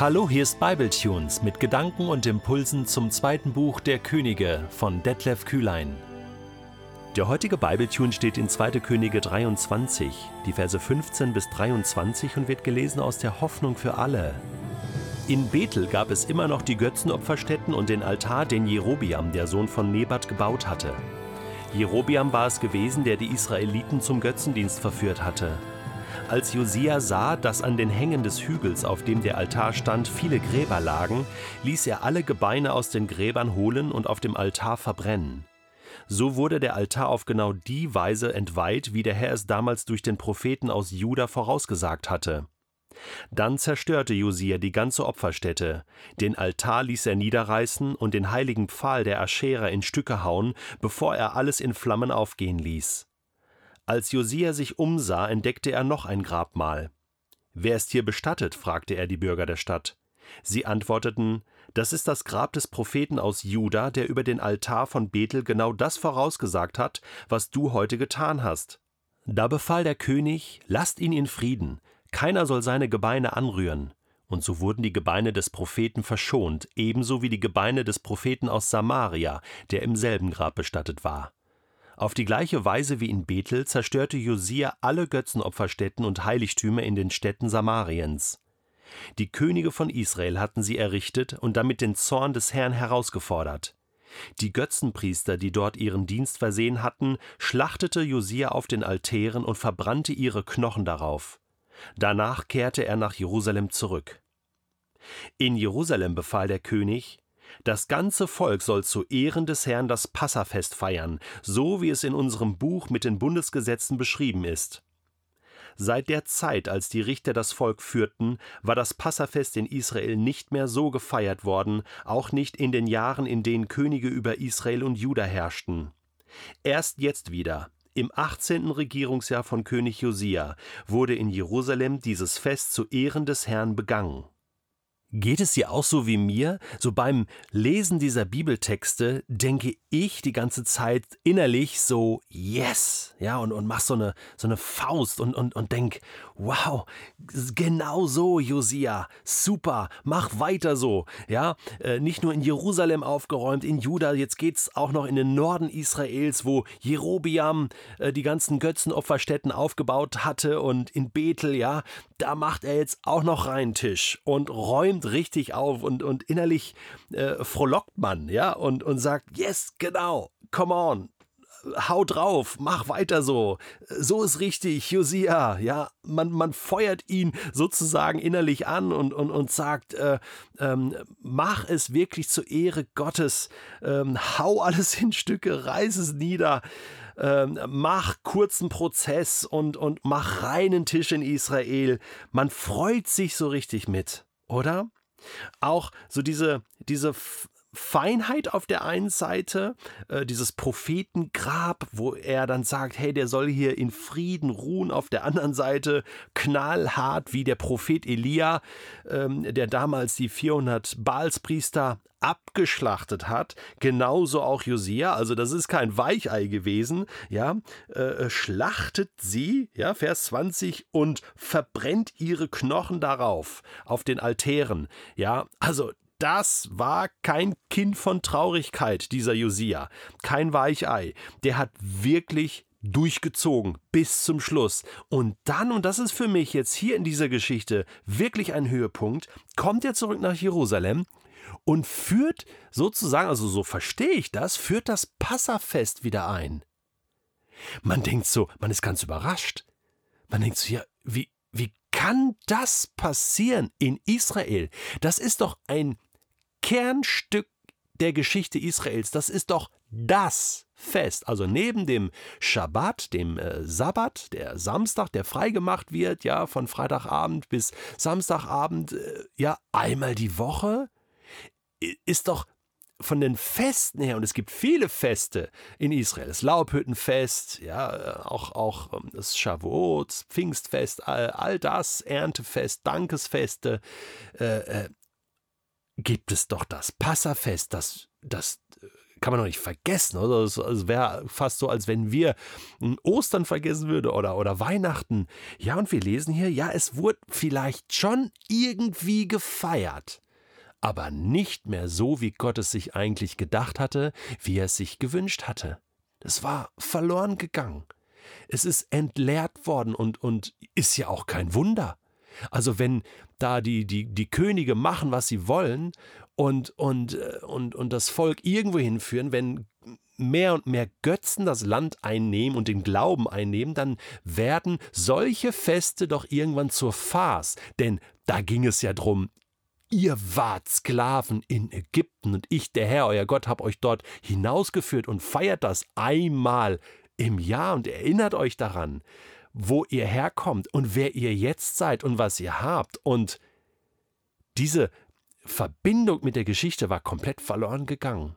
Hallo, hier ist Bibletunes mit Gedanken und Impulsen zum zweiten Buch der Könige von Detlef Kühlein. Der heutige Bibletune steht in 2. Könige 23, die Verse 15 bis 23 und wird gelesen aus der Hoffnung für alle. In Bethel gab es immer noch die Götzenopferstätten und den Altar, den Jerobiam, der Sohn von Nebat, gebaut hatte. Jerobiam war es gewesen, der die Israeliten zum Götzendienst verführt hatte. Als Josia sah, dass an den Hängen des Hügels, auf dem der Altar stand, viele Gräber lagen, ließ er alle Gebeine aus den Gräbern holen und auf dem Altar verbrennen. So wurde der Altar auf genau die Weise entweiht, wie der Herr es damals durch den Propheten aus Juda vorausgesagt hatte. Dann zerstörte Josia die ganze Opferstätte, den Altar ließ er niederreißen und den heiligen Pfahl der Aschera in Stücke hauen, bevor er alles in Flammen aufgehen ließ. Als Josia sich umsah, entdeckte er noch ein Grabmal. Wer ist hier bestattet? fragte er die Bürger der Stadt. Sie antworteten, das ist das Grab des Propheten aus Juda, der über den Altar von Bethel genau das vorausgesagt hat, was du heute getan hast. Da befahl der König, lasst ihn in Frieden, keiner soll seine Gebeine anrühren. Und so wurden die Gebeine des Propheten verschont, ebenso wie die Gebeine des Propheten aus Samaria, der im selben Grab bestattet war. Auf die gleiche Weise wie in Bethel zerstörte Josia alle Götzenopferstätten und Heiligtümer in den Städten Samariens. Die Könige von Israel hatten sie errichtet und damit den Zorn des Herrn herausgefordert. Die Götzenpriester, die dort ihren Dienst versehen hatten, schlachtete Josia auf den Altären und verbrannte ihre Knochen darauf. Danach kehrte er nach Jerusalem zurück. In Jerusalem befahl der König, das ganze Volk soll zu Ehren des Herrn das Passafest feiern, so wie es in unserem Buch mit den Bundesgesetzen beschrieben ist. Seit der Zeit, als die Richter das Volk führten, war das Passafest in Israel nicht mehr so gefeiert worden, auch nicht in den Jahren, in denen Könige über Israel und Juda herrschten. Erst jetzt wieder, im 18. Regierungsjahr von König Josia, wurde in Jerusalem dieses Fest zu Ehren des Herrn begangen. Geht es dir auch so wie mir? So beim Lesen dieser Bibeltexte denke ich die ganze Zeit innerlich so yes, ja, und, und mach so eine, so eine Faust und, und, und denk, wow, genau so, Josia, super, mach weiter so, ja, äh, nicht nur in Jerusalem aufgeräumt, in Juda, jetzt geht's auch noch in den Norden Israels, wo Jerobiam äh, die ganzen Götzenopferstätten aufgebaut hatte und in Bethel, ja, da macht er jetzt auch noch rein Tisch und räumt räumt richtig auf und, und innerlich äh, frohlockt man, ja, und, und sagt, yes, genau, come on, hau drauf, mach weiter so. So ist richtig, Josia. Ja, man, man feuert ihn sozusagen innerlich an und, und, und sagt, äh, ähm, mach es wirklich zur Ehre Gottes. Ähm, hau alles in Stücke, reiß es nieder. Ähm, mach kurzen Prozess und, und mach reinen Tisch in Israel. Man freut sich so richtig mit oder? Auch so diese, diese Feinheit auf der einen Seite, äh, dieses Prophetengrab, wo er dann sagt, hey, der soll hier in Frieden ruhen, auf der anderen Seite knallhart wie der Prophet Elia, ähm, der damals die 400 Baalspriester abgeschlachtet hat, genauso auch Josia, also das ist kein Weichei gewesen, ja, äh, schlachtet sie, ja, Vers 20, und verbrennt ihre Knochen darauf, auf den Altären, ja, also das war kein Kind von Traurigkeit, dieser Josia, kein Weichei. Der hat wirklich durchgezogen bis zum Schluss. Und dann, und das ist für mich jetzt hier in dieser Geschichte wirklich ein Höhepunkt, kommt er zurück nach Jerusalem und führt sozusagen, also so verstehe ich das, führt das Passafest wieder ein. Man denkt so, man ist ganz überrascht. Man denkt so, ja, wie, wie kann das passieren in Israel? Das ist doch ein Kernstück der Geschichte Israels. Das ist doch das Fest. Also neben dem Schabbat, dem äh, Sabbat, der Samstag, der freigemacht wird, ja, von Freitagabend bis Samstagabend, äh, ja, einmal die Woche, ist doch von den Festen her, und es gibt viele Feste in Israel, das Laubhüttenfest, ja, äh, auch, auch ähm, das Shavuot, Pfingstfest, all, all das, Erntefest, Dankesfeste, äh, äh, gibt es doch das Passafest, das, das äh, kann man doch nicht vergessen. Oder? Es wäre fast so, als wenn wir Ostern vergessen würden oder, oder Weihnachten. Ja, und wir lesen hier, ja, es wurde vielleicht schon irgendwie gefeiert, aber nicht mehr so, wie Gott es sich eigentlich gedacht hatte, wie er es sich gewünscht hatte. Es war verloren gegangen. Es ist entleert worden und, und ist ja auch kein Wunder. Also wenn da die, die, die Könige machen, was sie wollen und, und, äh, und, und das Volk irgendwo hinführen, wenn mehr und mehr Götzen das Land einnehmen und den Glauben einnehmen, dann werden solche Feste doch irgendwann zur Farce. Denn da ging es ja drum, ihr wart Sklaven in Ägypten und ich, der Herr, euer Gott, hab euch dort hinausgeführt und feiert das einmal im Jahr und erinnert euch daran, wo ihr herkommt und wer ihr jetzt seid und was ihr habt. Und diese Verbindung mit der Geschichte war komplett verloren gegangen.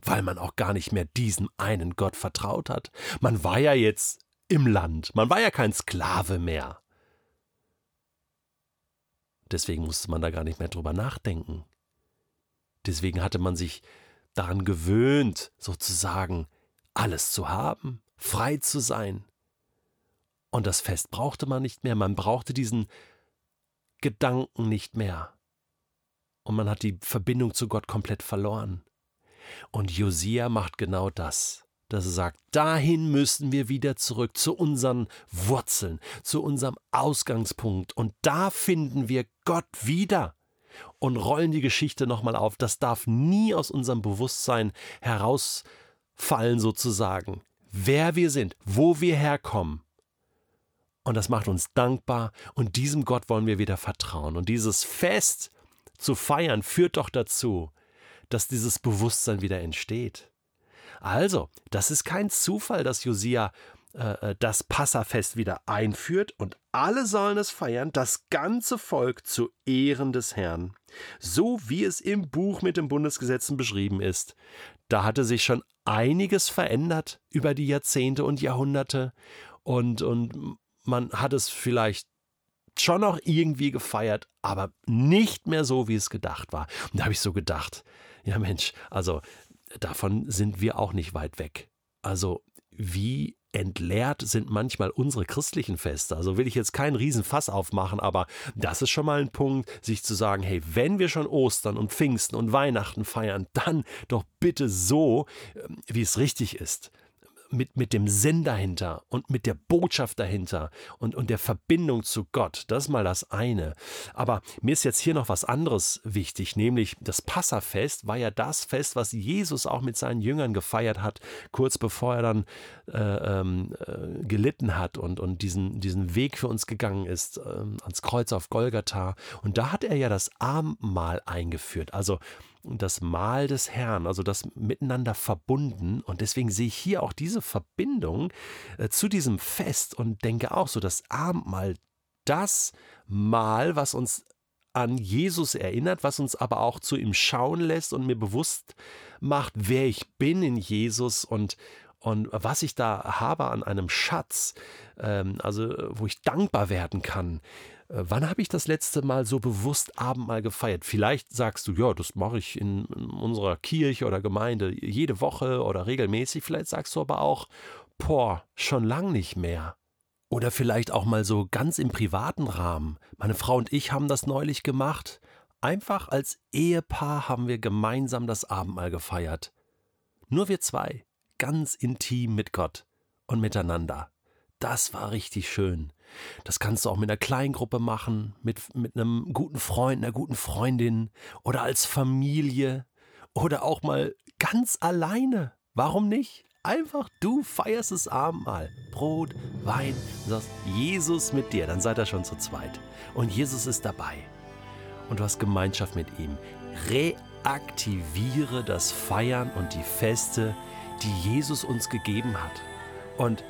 Weil man auch gar nicht mehr diesem einen Gott vertraut hat. Man war ja jetzt im Land, man war ja kein Sklave mehr. Deswegen musste man da gar nicht mehr drüber nachdenken. Deswegen hatte man sich daran gewöhnt, sozusagen alles zu haben, frei zu sein. Und das Fest brauchte man nicht mehr, man brauchte diesen Gedanken nicht mehr und man hat die Verbindung zu Gott komplett verloren. Und Josia macht genau das, dass er sagt, dahin müssen wir wieder zurück zu unseren Wurzeln, zu unserem Ausgangspunkt und da finden wir Gott wieder und rollen die Geschichte nochmal auf. Das darf nie aus unserem Bewusstsein herausfallen sozusagen, wer wir sind, wo wir herkommen. Und das macht uns dankbar und diesem Gott wollen wir wieder vertrauen. Und dieses Fest, zu feiern führt doch dazu, dass dieses Bewusstsein wieder entsteht. Also, das ist kein Zufall, dass Josia äh, äh, das Passafest wieder einführt und alle sollen es feiern, das ganze Volk zu Ehren des Herrn, so wie es im Buch mit den Bundesgesetzen beschrieben ist. Da hatte sich schon einiges verändert über die Jahrzehnte und Jahrhunderte und, und man hat es vielleicht schon noch irgendwie gefeiert, aber nicht mehr so, wie es gedacht war. Und da habe ich so gedacht, ja Mensch, also davon sind wir auch nicht weit weg. Also wie entleert sind manchmal unsere christlichen Feste. Also will ich jetzt keinen Riesenfass aufmachen, aber das ist schon mal ein Punkt, sich zu sagen, hey, wenn wir schon Ostern und Pfingsten und Weihnachten feiern, dann doch bitte so, ähm, wie es richtig ist mit, mit dem Sinn dahinter und mit der Botschaft dahinter und, und der Verbindung zu Gott. Das ist mal das eine. Aber mir ist jetzt hier noch was anderes wichtig, nämlich das Passafest war ja das Fest, was Jesus auch mit seinen Jüngern gefeiert hat, kurz bevor er dann äh, ähm, äh, gelitten hat und, und diesen, diesen Weg für uns gegangen ist, äh, ans Kreuz auf Golgatha. Und da hat er ja das Abendmahl eingeführt. Also das Mahl des Herrn, also das miteinander verbunden. Und deswegen sehe ich hier auch diese Verbindung äh, zu diesem Fest und denke auch so, das Abendmahl, das Mahl, was uns an Jesus erinnert, was uns aber auch zu ihm schauen lässt und mir bewusst macht, wer ich bin in Jesus und, und was ich da habe an einem Schatz, ähm, also wo ich dankbar werden kann. Äh, wann habe ich das letzte Mal so bewusst Abendmahl gefeiert? Vielleicht sagst du, ja, das mache ich in, unserer Kirche oder Gemeinde jede Woche oder regelmäßig. Vielleicht sagst du aber auch, boah, schon lang nicht mehr. Oder vielleicht auch mal so ganz im privaten Rahmen. Meine Frau und ich haben das neulich gemacht. Einfach als Ehepaar haben wir gemeinsam das Abendmahl gefeiert. Nur wir zwei, ganz intim mit Gott und miteinander. Das war richtig schön. Das kannst du auch mit einer Kleingruppe machen, mit, mit einem guten Freund, einer guten Freundin oder als Familie oder auch mal ganz alleine. Warum nicht? Einfach du feierst das Abendmahl. Brot, Wein, du sagst Jesus mit dir, dann seid ihr schon zu zweit. Und Jesus ist dabei. Und du hast Gemeinschaft mit ihm. Reaktiviere das Feiern und die Feste, die Jesus uns gegeben hat. Und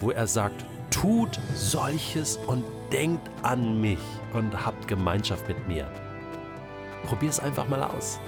wo er sagt, tut solches und denkt an mich und habt Gemeinschaft mit mir. Probier es einfach mal aus.